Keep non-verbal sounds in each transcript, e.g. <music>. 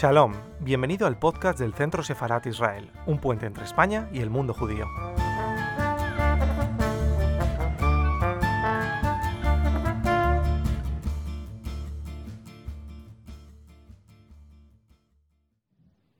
Shalom, bienvenido al podcast del Centro Sefarat Israel, un puente entre España y el mundo judío.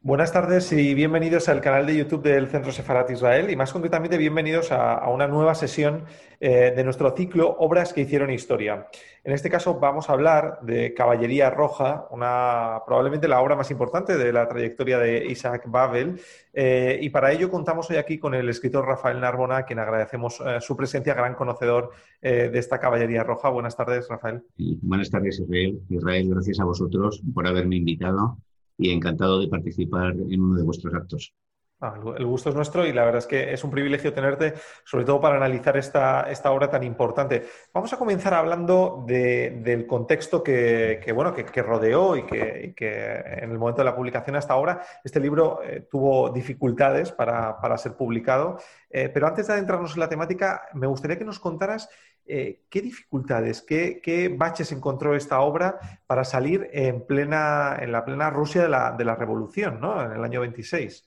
Buenas tardes y bienvenidos al canal de YouTube del Centro Sefarat Israel y más concretamente bienvenidos a, una nueva sesión eh, de nuestro ciclo Obras que hicieron historia. En este caso vamos a hablar de Caballería Roja, una, probablemente la obra más importante de la trayectoria de Isaac Babel eh, y para ello contamos hoy aquí con el escritor Rafael Narbona, a quien agradecemos eh, su presencia, gran conocedor de esta Caballería Roja. Buenas tardes, Rafael. Buenas tardes, Israel. Israel, gracias a vosotros por haberme invitado y encantado de participar en uno de vuestros actos. Ah, el gusto es nuestro y la verdad es que es un privilegio tenerte, sobre todo para analizar esta, esta obra tan importante. Vamos a comenzar hablando del contexto que, bueno, que, rodeó y que, en el momento de la publicación hasta ahora este libro eh, tuvo dificultades para, ser publicado. Eh, pero antes de adentrarnos en la temática, me gustaría que nos contaras eh, qué dificultades, qué, baches encontró esta obra para salir en, plena, en la plena Rusia de la, de la Revolución, ¿no? en el año 26.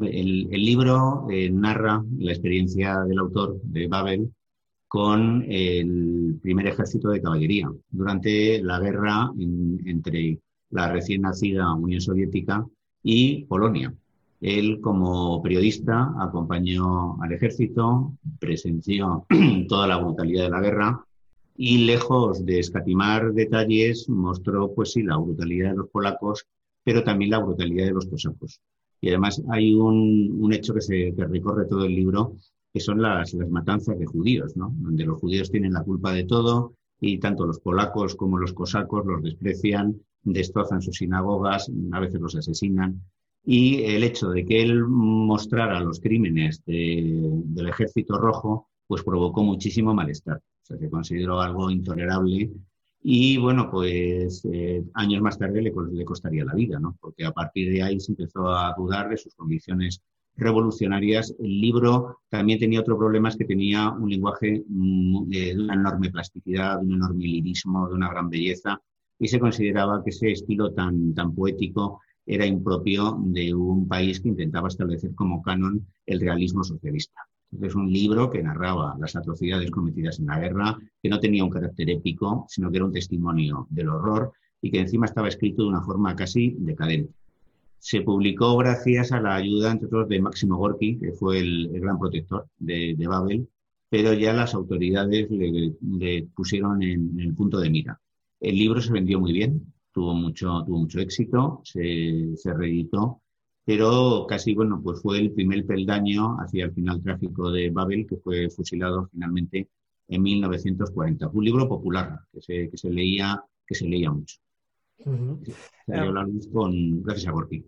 El, libro eh, narra la experiencia del autor de Babel con el primer ejército de caballería durante la guerra entre la recién nacida Unión Soviética y Polonia. Él, como periodista, acompañó al ejército, presenció <clears throat> toda la brutalidad de la guerra y, lejos de escatimar detalles, mostró, pues sí, la brutalidad de los polacos, pero también la brutalidad de los cosacos. Y además hay un, hecho que, se, recorre todo el libro, que son las, matanzas de judíos, ¿no? donde los judíos tienen la culpa de todo y tanto los polacos como los cosacos los desprecian, destrozan sus sinagogas, a veces los asesinan. Y el hecho de que él mostrara los crímenes del ejército rojo, pues provocó muchísimo malestar. O sea, se consideró algo intolerable y bueno, pues eh, años más tarde le, le, costaría la vida, ¿no? Porque a partir de ahí se empezó a dudar de sus convicciones revolucionarias. El libro también tenía otro problema, es que tenía un lenguaje de una enorme plasticidad, de un enorme lirismo, de una gran belleza, y se consideraba que ese estilo tan, tan poético era impropio de un país que intentaba establecer como canon el realismo socialista. Es un libro que narraba las atrocidades cometidas en la guerra, que no tenía un carácter épico, sino que era un testimonio del horror y que encima estaba escrito de una forma casi decadente. Se publicó gracias a la ayuda, entre otros, de Máximo Gorky, que fue el, gran protector de, Babel, pero ya las autoridades le, pusieron en, el punto de mira. El libro se vendió muy bien, tuvo mucho, tuvo mucho éxito, se, se reeditó pero casi, bueno, pues fue el primer peldaño hacia el final tráfico de Babel, que fue fusilado finalmente en 1940. Fue un libro popular que se, que se, leía, que se leía mucho. gracias a Gorky.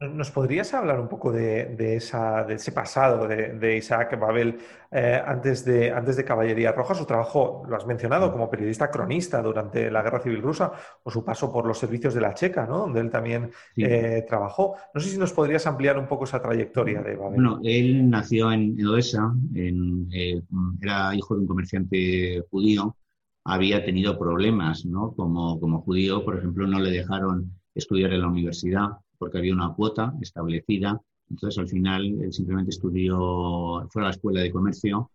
¿Nos podrías hablar un poco de, esa, de ese pasado de, Isaac Babel eh, antes, de, antes de Caballería Roja? Su trabajo, lo has mencionado, como periodista cronista durante la Guerra Civil Rusa o su paso por los servicios de la Checa, ¿no? donde él también eh, trabajó. No sé si nos podrías ampliar un poco esa trayectoria de Babel. Bueno, él nació en Odessa, eh, era hijo de un comerciante judío, había tenido problemas ¿no? como, como judío, por ejemplo, no le dejaron estudiar en la universidad porque había una cuota establecida. Entonces, al final, simplemente estudió, fue a la escuela de comercio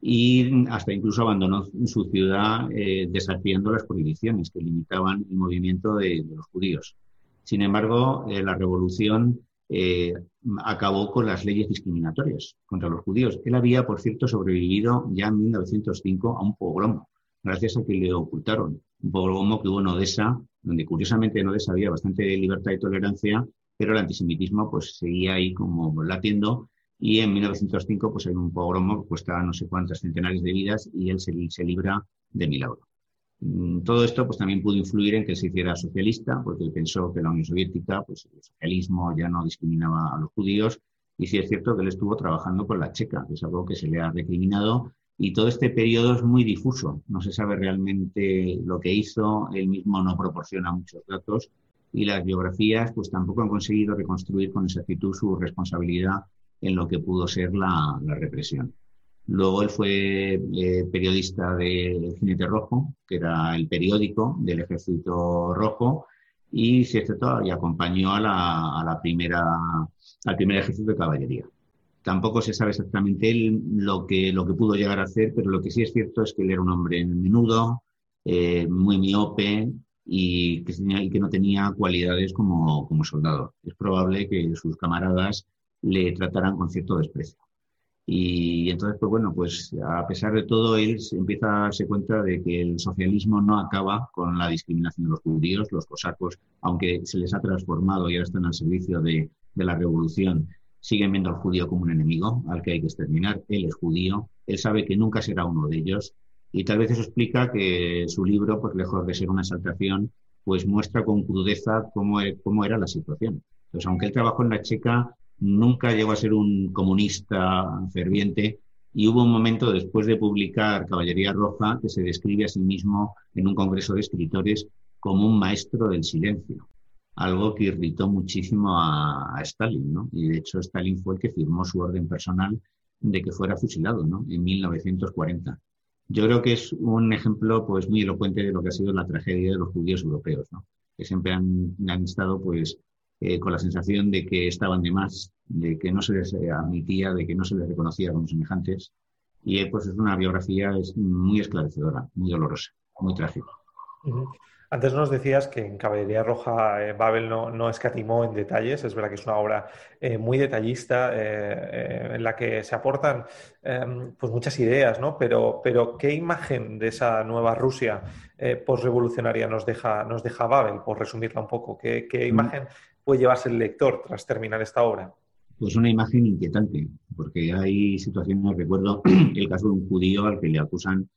y hasta incluso abandonó su ciudad eh, desafiando las prohibiciones que limitaban el movimiento de, los judíos. Sin embargo, eh, la revolución eh, acabó con las leyes discriminatorias contra los judíos. Él había, por cierto, sobrevivido ya en 1905 a un pogromo, gracias a que le ocultaron. Un pogromo que hubo en Odessa donde curiosamente no Odessa había bastante libertad y tolerancia, pero el antisemitismo pues seguía ahí como latiendo. Y en 1905 pues hay un pogromo que cuesta no sé cuántas centenares de vidas y él se, se libra de milagro. Mm, todo esto pues también pudo influir en que se hiciera socialista, porque él pensó que la Unión Soviética, pues el socialismo ya no discriminaba a los judíos, y sí es cierto que él estuvo trabajando con la checa, que es algo que se le ha recriminado, y todo este periodo es muy difuso, no se sabe realmente lo que hizo, él mismo no proporciona muchos datos y las biografías pues tampoco han conseguido reconstruir con exactitud su responsabilidad en lo que pudo ser la, represión. Luego él fue eh, periodista del Jinete Rojo, que era el periódico del Ejército Rojo, y, si es cierto, y acompañó al primer ejército de caballería. Tampoco se sabe exactamente él lo que, lo que pudo llegar a hacer, pero lo que sí es cierto es que él era un hombre menudo, eh, muy miope y que, no tenía cualidades como, soldado. Es probable que sus camaradas le trataran con cierto desprecio. Y entonces, pues bueno, pues a pesar de todo, él empieza a darse cuenta de que el socialismo no acaba con la discriminación de los judíos, los cosacos, aunque se les ha transformado y ahora están al servicio de la revolución, siguen viendo al judío como un enemigo al que hay que exterminar. Él es judío, él sabe que nunca será uno de ellos y tal vez eso explica que su libro, pues lejos de ser una exaltación, pues muestra con crudeza cómo, e, cómo era la situación. Entonces, aunque él trabajó en la Checa, nunca llegó a ser un comunista ferviente y hubo un momento después de publicar Caballería Roja que se describe a sí mismo en un congreso de escritores como un maestro del silencio algo que irritó muchísimo a, Stalin, ¿no? Y de hecho Stalin fue el que firmó su orden personal de que fuera fusilado, ¿no? En 1940. Yo creo que es un ejemplo, pues, muy elocuente de lo que ha sido la tragedia de los judíos europeos, ¿no? Que siempre han, estado, pues, eh, con la sensación de que estaban de más, de que no se les admitía, de que no se les reconocía como semejantes. Y pues es una biografía es muy esclarecedora, muy dolorosa, muy trágica. Antes nos decías que en Caballería Roja eh, Babel no, escatimó en detalles, es verdad que es una obra eh, muy detallista eh, en la que se aportan em, pues muchas ideas, ¿no? Pero, pero ¿qué imagen de esa nueva Rusia postrevolucionaria nos deja, nos deja Babel, por resumirla un poco? ¿Qué, qué mm. imagen puede llevarse el lector tras terminar esta obra? Pues una imagen inquietante, porque hay situaciones, recuerdo <clears throat> el caso de un judío al que le acusan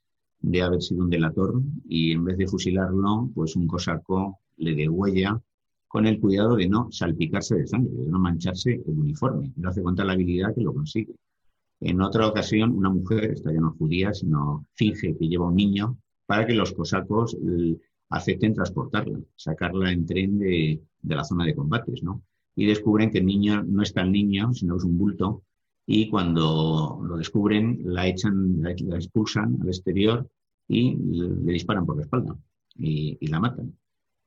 de haber sido un delator y en vez de fusilarlo, pues un cosaco le degüella con el cuidado de no salpicarse de sangre, de no mancharse el uniforme. No hace cuenta la habilidad que lo consigue. En otra ocasión, una mujer, esta ya no judía, sino finge que lleva un niño para que los cosacos acepten transportarla, sacarla en tren de, de la zona de combates, ¿no? Y descubren que el niño no es tan niño, sino es un bulto y cuando lo descubren la echan, la, expulsan al exterior y le, disparan por la espalda y, la matan.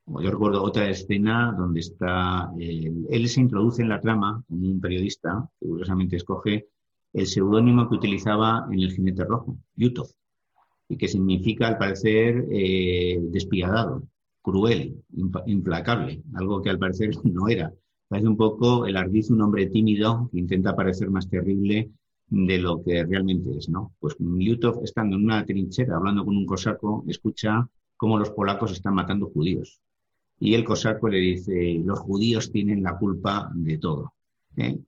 Yo recuerdo otra escena donde está, él se introduce en la trama como un periodista que curiosamente escoge el seudónimo que utilizaba en El jinete rojo, Yutov, y que significa al parecer eh, despiadado, cruel, implacable, algo que al parecer <laughs> no era. Parece un poco el ardiz, un hombre tímido que intenta parecer más terrible de lo que realmente es, ¿no? Pues Liutov, estando en una trinchera hablando con un cosaco, escucha cómo los polacos están matando judíos. Y el cosaco le dice, los judíos tienen la culpa de todo. ¿eh?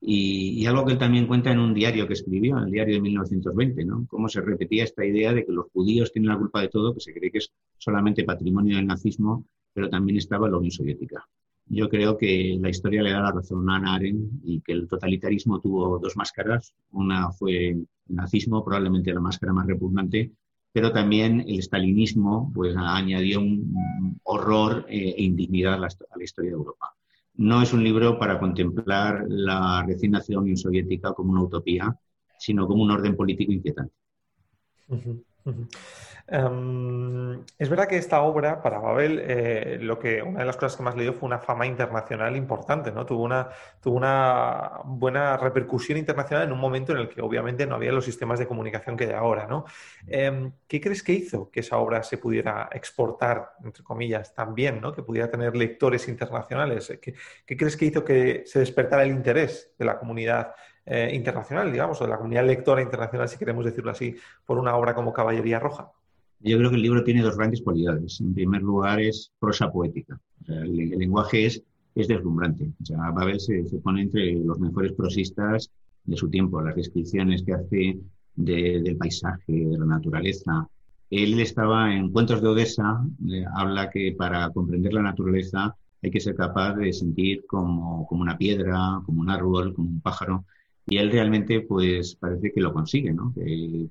Y, algo que él también cuenta en un diario que escribió, en el diario de 1920, ¿no? Cómo se repetía esta idea de que los judíos tienen la culpa de todo, que se cree que es solamente patrimonio del nazismo, pero también estaba la Unión Soviética. Yo creo que la historia le da la razón a Anna Arendt y que el totalitarismo tuvo dos máscaras. Una fue el nazismo, probablemente la máscara más repugnante, pero también el stalinismo pues, añadió un horror e indignidad a la, historia de Europa. No es un libro para contemplar la recién nacida Unión Soviética como una utopía, sino como un orden político inquietante. Em, es verdad que esta obra, para Babel, eh, lo que, una de las cosas que más le dio fue una fama internacional importante, ¿no? Tuvo una, tuvo una buena repercusión internacional en un momento en el que obviamente no había los sistemas de comunicación que hay ahora, ¿no? Em, ¿Qué crees que hizo que esa obra se pudiera exportar, entre comillas, también, ¿no? Que pudiera tener lectores internacionales. ¿Qué, qué crees que hizo que se despertara el interés de la comunidad eh, internacional, digamos, o de la comunidad lectora internacional, si queremos decirlo así, por una obra como Caballería Roja? Yo creo que el libro tiene dos grandes cualidades. En primer lugar, es prosa poética. el, lenguaje es, es deslumbrante. O sea, Babel se, se, pone entre los mejores prosistas de su tiempo. Las descripciones que hace del paisaje, de la naturaleza. Él estaba en Cuentos de Odessa, eh, habla que para comprender la naturaleza hay que ser capaz de sentir como, como una piedra, como un árbol, como un pájaro. Y él realmente, pues, parece que lo consigue, ¿no?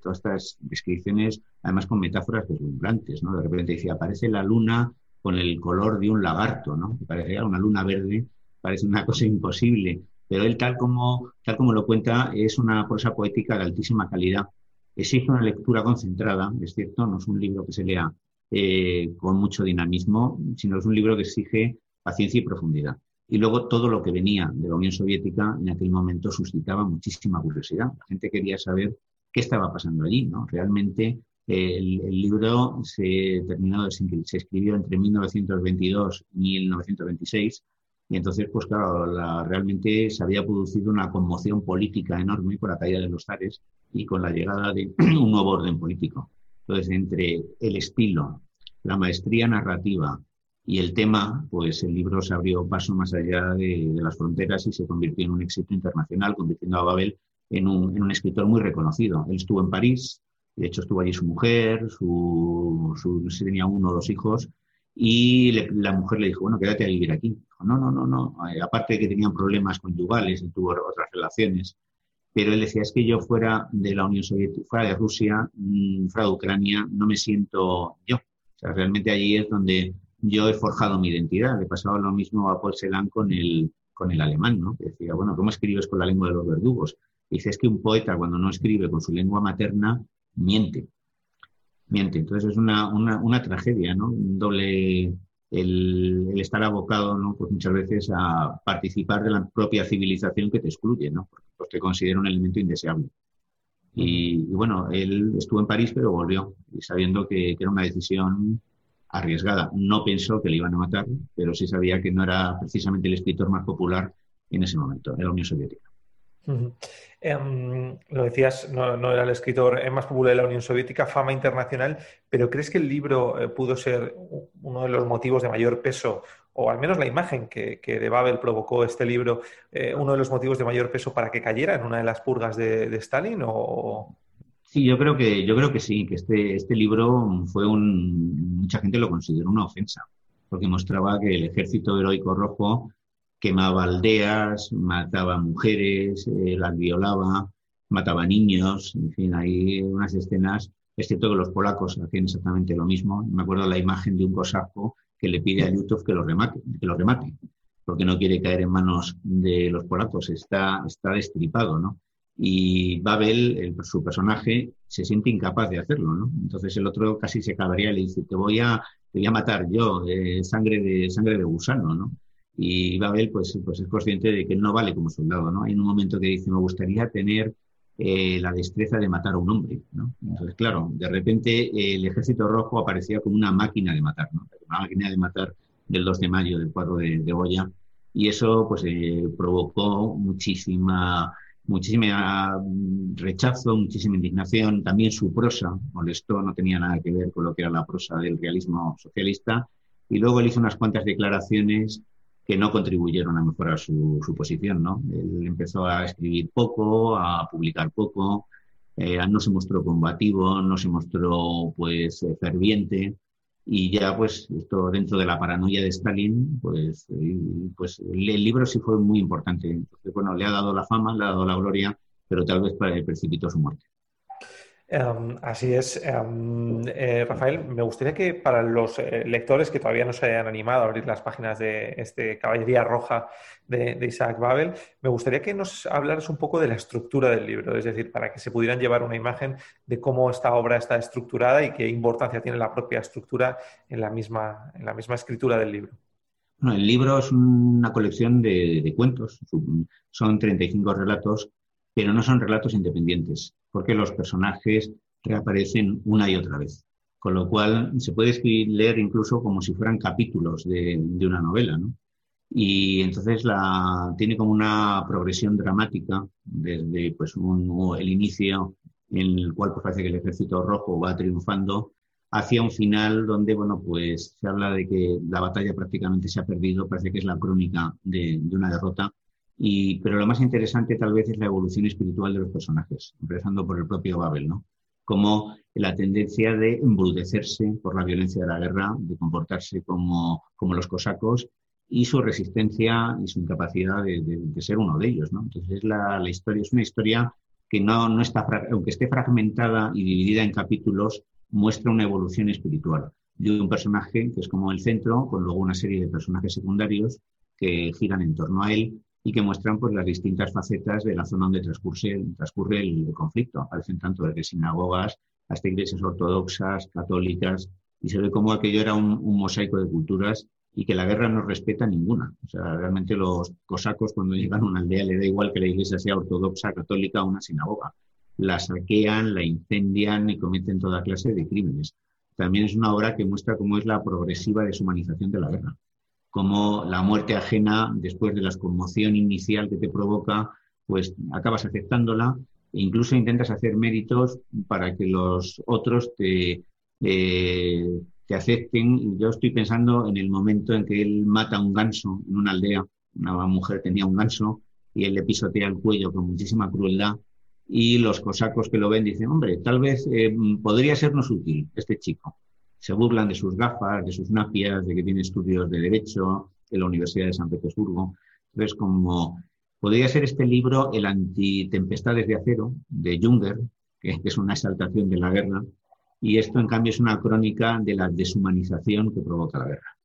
Todas estas descripciones, además con metáforas deslumbrantes, ¿no? De repente dice, aparece la luna con el color de un lagarto, ¿no? Que una luna verde, parece una cosa imposible. Pero él, tal como, tal como lo cuenta, es una prosa poética de altísima calidad. Exige una lectura concentrada, es cierto, no es un libro que se lea eh, con mucho dinamismo, sino es un libro que exige paciencia y profundidad. Y luego todo lo que venía de la Unión Soviética en aquel momento suscitaba muchísima curiosidad. La gente quería saber qué estaba pasando allí. ¿no? Realmente el, libro se terminó, se escribió entre 1922 y 1926 y entonces, pues claro, realmente se había producido una conmoción política enorme con la caída de los zares y con la llegada de <clears throat> un nuevo orden político. Entonces, entre el estilo, la maestría narrativa y el tema, pues el libro se abrió paso más allá de, las fronteras y se convirtió en un éxito internacional, convirtiendo a Babel en un, escritor muy reconocido. Él estuvo en París, de hecho estuvo allí su mujer, su, tenía uno o dos hijos, y la mujer le dijo, bueno, quédate a vivir aquí. Dijo, no, no, no, no. Eh, aparte de que tenían problemas conyugales y tuvo otras relaciones, pero él decía, es que yo fuera de la Unión Soviética, fuera de Rusia, mm, fuera de Ucrania, no me siento yo. O sea, realmente allí es donde yo he forjado mi identidad. Le pasaba lo mismo a Paul Celan con el, con el alemán, ¿no? Que decía, bueno, ¿cómo escribes con la lengua de los verdugos? dice, es que un poeta cuando no escribe con su lengua materna, miente miente. Entonces es una, una, una tragedia, ¿no? Un doble, el, estar abocado, ¿no? Pues muchas veces a participar de la propia civilización que te excluye, ¿no? Porque pues, te considera un elemento indeseable. Y, bueno, él estuvo en París, pero volvió, y sabiendo que, que, era una decisión arriesgada. No pensó que le iban a matar, pero sí sabía que no era precisamente el escritor más popular en ese momento, en la Unión Soviética. Em, lo decías, no, era el escritor más popular de la Unión Soviética, fama internacional, pero ¿crees que el libro eh, pudo ser uno de los motivos de mayor peso, o al menos la imagen que, de Babel provocó este libro, eh, uno de los motivos de mayor peso para que cayera en una de las purgas de, Stalin? O... Sí, yo creo que, yo creo que sí, que este, este libro fue un. mucha gente lo consideró una ofensa, porque mostraba que el ejército heroico rojo quemaba aldeas, mataba mujeres, eh, las violaba, mataba niños, en fin, hay unas escenas, es cierto que los polacos hacían exactamente lo mismo. Me acuerdo la imagen de un cosaco que le pide a Yutov que lo remate, que lo remate, porque no quiere caer en manos de los polacos, está, está destripado, ¿no? Y Babel, su personaje, se siente incapaz de hacerlo, ¿no? Entonces el otro casi se cabría y le dice, te voy a, te voy a matar yo, eh, sangre, de, sangre de gusano, ¿no? Y Babel pues, pues es consciente de que no vale como soldado, ¿no? Hay un momento que dice, me gustaría tener eh, la destreza de matar a un hombre, ¿no? Entonces, claro, de repente el ejército rojo aparecía como una máquina de matar, ¿no? Una máquina de matar del 2 de mayo, del 4 de, de Goya, y eso pues eh, provocó muchísima muchísima mm, rechazo, muchísima indignación, también su prosa molestó, no tenía nada que ver con lo que era la prosa del realismo socialista, y luego él hizo unas cuantas declaraciones que no contribuyeron a mejorar su, posición. ¿no? Él empezó a escribir poco, a publicar poco, eh, no se mostró combativo, no se mostró pues ferviente y ya pues esto dentro de la paranoia de Stalin pues, eh, pues el, libro sí fue muy importante. Entonces, bueno, le ha dado la fama, le ha dado la gloria, pero tal vez precipitó su muerte. Em, así es. Em, eh, Rafael, me gustaría que para los eh, lectores que todavía no se hayan animado a abrir las páginas de este Caballería Roja de, Isaac Babel, me gustaría que nos hablaras un poco de la estructura del libro, es decir, para que se pudieran llevar una imagen de cómo esta obra está estructurada y qué importancia tiene la propia estructura en la misma, en la misma escritura del libro. el libro es una colección de, de cuentos, son 35 relatos, pero no son relatos independientes porque los personajes reaparecen una y otra vez. Con lo cual se puede leer incluso como si fueran capítulos de, una novela, ¿no? Y entonces la, tiene como una progresión dramática desde pues, el inicio en el cual pues, parece que el ejército rojo va triunfando hacia un final donde, bueno, pues se habla de que la batalla prácticamente se ha perdido, parece que es la crónica de una derrota y, pero lo más interesante tal vez es la evolución espiritual de los personajes, empezando por el propio Babel, ¿no? Como la tendencia de embrutecerse por la violencia de la guerra, de comportarse como, como los cosacos y su resistencia y su incapacidad de, de, ser uno de ellos, ¿no? Entonces la, la, historia es una historia que no, no está, aunque esté fragmentada y dividida en capítulos, muestra una evolución espiritual de un personaje que es como el centro, con luego una serie de personajes secundarios que giran en torno a él y que muestran pues, las distintas facetas de la zona donde transcurre, el conflicto. Aparecen tanto desde sinagogas hasta iglesias ortodoxas, católicas, y se ve como aquello era un, mosaico de culturas y que la guerra no respeta ninguna. O sea, realmente los cosacos cuando llegan a una aldea le da igual que la iglesia sea ortodoxa, católica o una sinagoga. La saquean, la incendian y cometen toda clase de crímenes. También es una obra que muestra cómo es la progresiva deshumanización de la guerra, cómo la muerte ajena, después de la conmoción inicial que te provoca, pues acabas aceptándola e incluso intentas hacer méritos para que los otros te, eh, te acepten. Yo estoy pensando en el momento en que él mata a un ganso en una aldea, una mujer tenía un ganso y él le pisotea el cuello con muchísima crueldad y los cosacos que lo ven dicen, hombre, tal vez eh, podría sernos útil este chico. Se burlan de sus gafas, de sus napias, de que tiene estudios de Derecho en la Universidad de San Petersburgo. Entonces, como podría ser este libro El antitempestades de acero, de Junger, que es una exaltación de la guerra, y esto, en cambio, es una crónica de la deshumanización que provoca la guerra.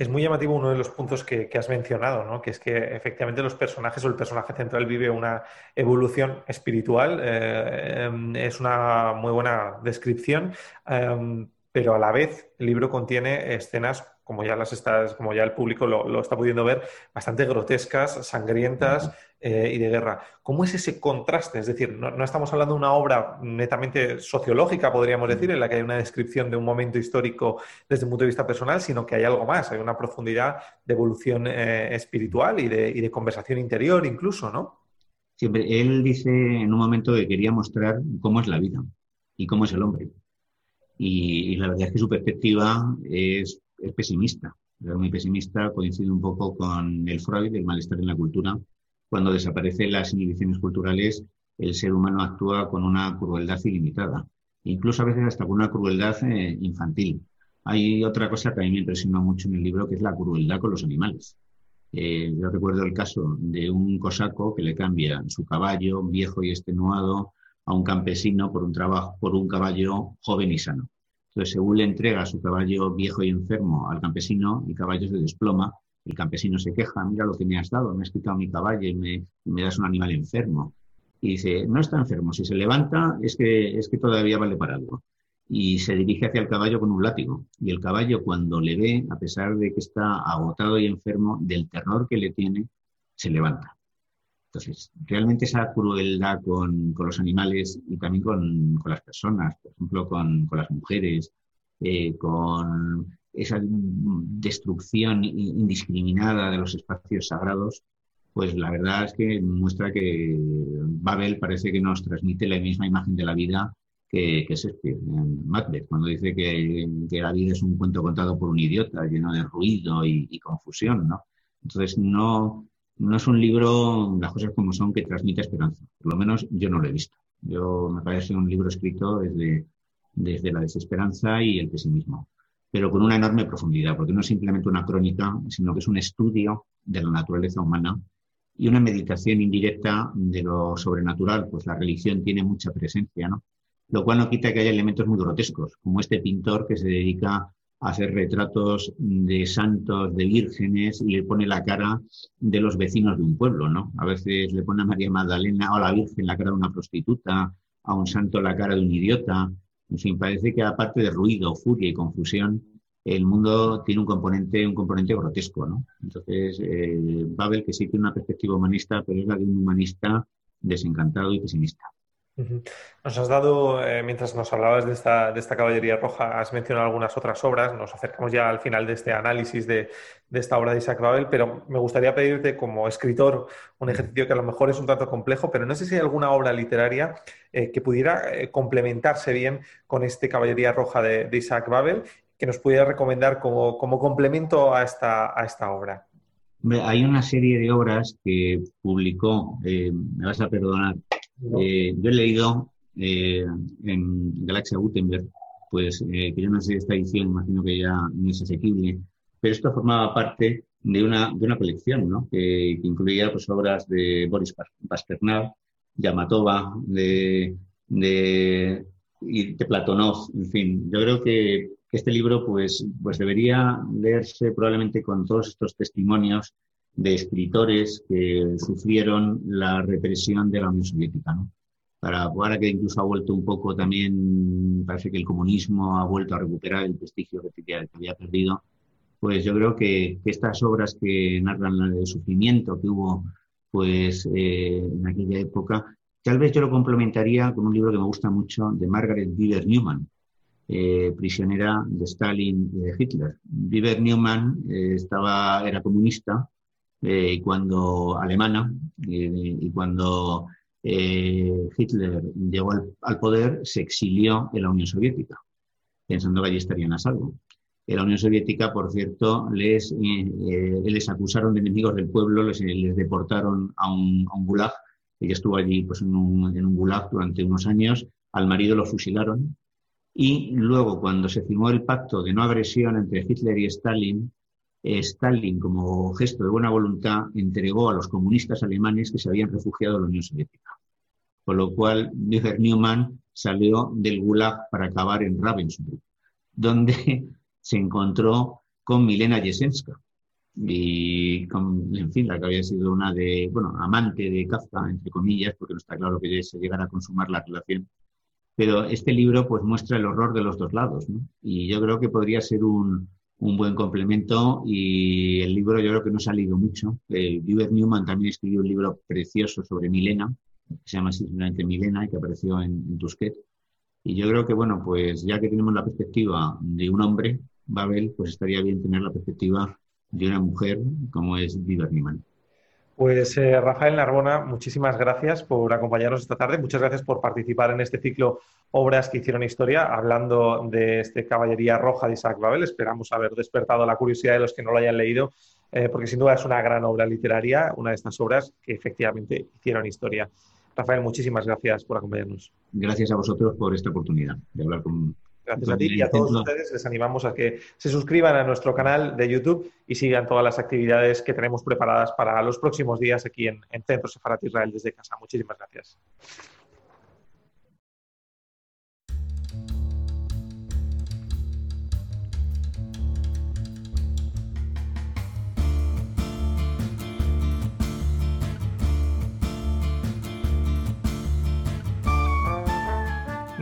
Es muy llamativo uno de los puntos que, has mencionado, ¿no? que es que efectivamente los personajes o el personaje central vive una evolución espiritual. Eh, em, es una muy buena descripción, em, pero a la vez el libro contiene escenas como ya las estás, como ya el público lo, está pudiendo ver, bastante grotescas, sangrientas eh, y de guerra. ¿Cómo es ese contraste? Es decir, no, estamos hablando de una obra netamente sociológica, podríamos decir, en la que hay una descripción de un momento histórico desde un punto de vista personal, sino que hay algo más, hay una profundidad de evolución eh, espiritual y de, conversación interior incluso, ¿no? Siempre, él dice en un momento que quería mostrar cómo es la vida y cómo es el hombre. Y la verdad es que su perspectiva es es pesimista, es muy pesimista, coincide un poco con el Freud, el malestar en la cultura. Cuando desaparecen las inhibiciones culturales, el ser humano actúa con una crueldad ilimitada, incluso a veces hasta con una crueldad eh, infantil. Hay otra cosa que a mí me impresiona mucho en el libro, que es la crueldad con los animales. Eh, yo recuerdo el caso de un cosaco que le cambia su caballo viejo y extenuado a un campesino por un trabajo, por un caballo joven y sano. Entonces, según le entrega su caballo viejo y enfermo al campesino, el caballo se desploma, el campesino se queja, mira lo que me has dado, me has quitado mi caballo y me, das un animal enfermo. Y dice, no está enfermo, si se levanta es que, es que todavía vale para algo. Y se dirige hacia el caballo con un látigo. Y el caballo cuando le ve, a pesar de que está agotado y enfermo, del terror que le tiene, se levanta. Entonces, realmente esa crueldad con, los animales y también con, las personas, por ejemplo, con, las mujeres, eh, con esa destrucción indiscriminada de los espacios sagrados, pues la verdad es que muestra que Babel parece que nos transmite la misma imagen de la vida que, que Shakespeare en Macbeth, cuando dice que, la vida es un cuento contado por un idiota, lleno de ruido y, y confusión, ¿no? Entonces, no, no es un libro, las cosas como son, que transmite esperanza. Por lo menos yo no lo he visto. Yo me parece un libro escrito desde, desde la desesperanza y el pesimismo, pero con una enorme profundidad, porque no es simplemente una crónica, sino que es un estudio de la naturaleza humana y una meditación indirecta de lo sobrenatural, pues la religión tiene mucha presencia, ¿no? Lo cual no quita que haya elementos muy grotescos, como este pintor que se dedica hacer retratos de santos, de vírgenes y le pone la cara de los vecinos de un pueblo, ¿no? A veces le pone a María Magdalena o a la Virgen la cara de una prostituta, a un santo la cara de un idiota. En fin, parece que aparte de ruido, furia y confusión, el mundo tiene un componente, un componente grotesco, ¿no? Entonces, eh, Babel, que sí tiene una perspectiva humanista, pero es la de un humanista desencantado y pesimista. Nos has dado, eh, mientras nos hablabas de esta, de esta caballería roja, has mencionado algunas otras obras, nos acercamos ya al final de este análisis de, esta obra de Isaac Babel, pero me gustaría pedirte como escritor un ejercicio que a lo mejor es un tanto complejo, pero no sé si hay alguna obra literaria eh, que pudiera eh, complementarse bien con este caballería roja de, Isaac Babel, que nos pudiera recomendar como, complemento a esta, a esta obra. Hay una serie de obras que publicó, me vas a perdonar, eh, yo he leído eh, en Galaxia Gutenberg, pues eh, que yo no sé esta edición, imagino que ya no es asequible, pero esto formaba parte de una, de una colección ¿no? que, incluía pues, obras de Boris Pasternak, Yamatova, de, de Platonov, en fin. Yo creo que, este libro pues, pues debería leerse probablemente con todos estos testimonios de escritores que sufrieron la represión de la Unión Soviética. para ahora que incluso ha vuelto un poco también, parece que el comunismo ha vuelto a recuperar el prestigio que, había perdido, pues yo creo que, estas obras que narran el sufrimiento que hubo pues eh, en aquella época, tal vez yo lo complementaría con un libro que me gusta mucho de Margaret Beaver Newman, eh, prisionera de Stalin y de Hitler. Beaver Newman eh, estaba, era comunista y cuando alemana y cuando Hitler llegó al, poder se exilió en la Unión Soviética, pensando que allí estarían a salvo en la Unión Soviética, por cierto, les, eh, les acusaron de enemigos del pueblo, les, les deportaron a un, a un, gulag. Ella estuvo allí pues, en, un, en un gulag durante unos años. Al marido lo fusilaron. Y luego, cuando se firmó el pacto de no agresión entre Hitler y Stalin, eh, Stalin, como gesto de buena voluntad, entregó a los comunistas alemanes que se habían refugiado en la Unión Soviética. Con lo cual, Wilhelm Neumann salió del Gulag para acabar en Ravensbrück, donde <laughs> se encontró con Milena Jesenska, y en fin, la que había sido una de, bueno, amante de Kafka, entre comillas, porque no está claro que se llegara a consumar la relación. Pero este libro pues muestra el horror de los dos lados, ¿no? Y yo creo que podría ser un, un buen complemento y el libro yo creo que no ha salido mucho. Eh, Newman también escribió un libro precioso sobre Milena, que se llama simplemente Milena y que apareció en, en Tusquet. Y yo creo que, bueno, pues ya que tenemos la perspectiva de un hombre, Babel, pues estaría bien tener la perspectiva de una mujer como es Viver Niemann. Pues eh, Rafael Narbona, muchísimas gracias por acompañarnos esta tarde. Muchas gracias por participar en este ciclo Obras que hicieron historia, hablando de este Caballería Roja de Isaac Babel. Esperamos haber despertado la curiosidad de los que no lo hayan leído, eh, porque sin duda es una gran obra literaria, una de estas obras que efectivamente hicieron historia. Rafael, muchísimas gracias por acompañarnos. Gracias a vosotros por esta oportunidad de hablar con, Gracias a ti y a todos ustedes les animamos a que se suscriban a nuestro canal de YouTube y sigan todas las actividades que tenemos preparadas para los próximos días aquí en, en Centro Sefarat Israel desde casa. Muchísimas gracias.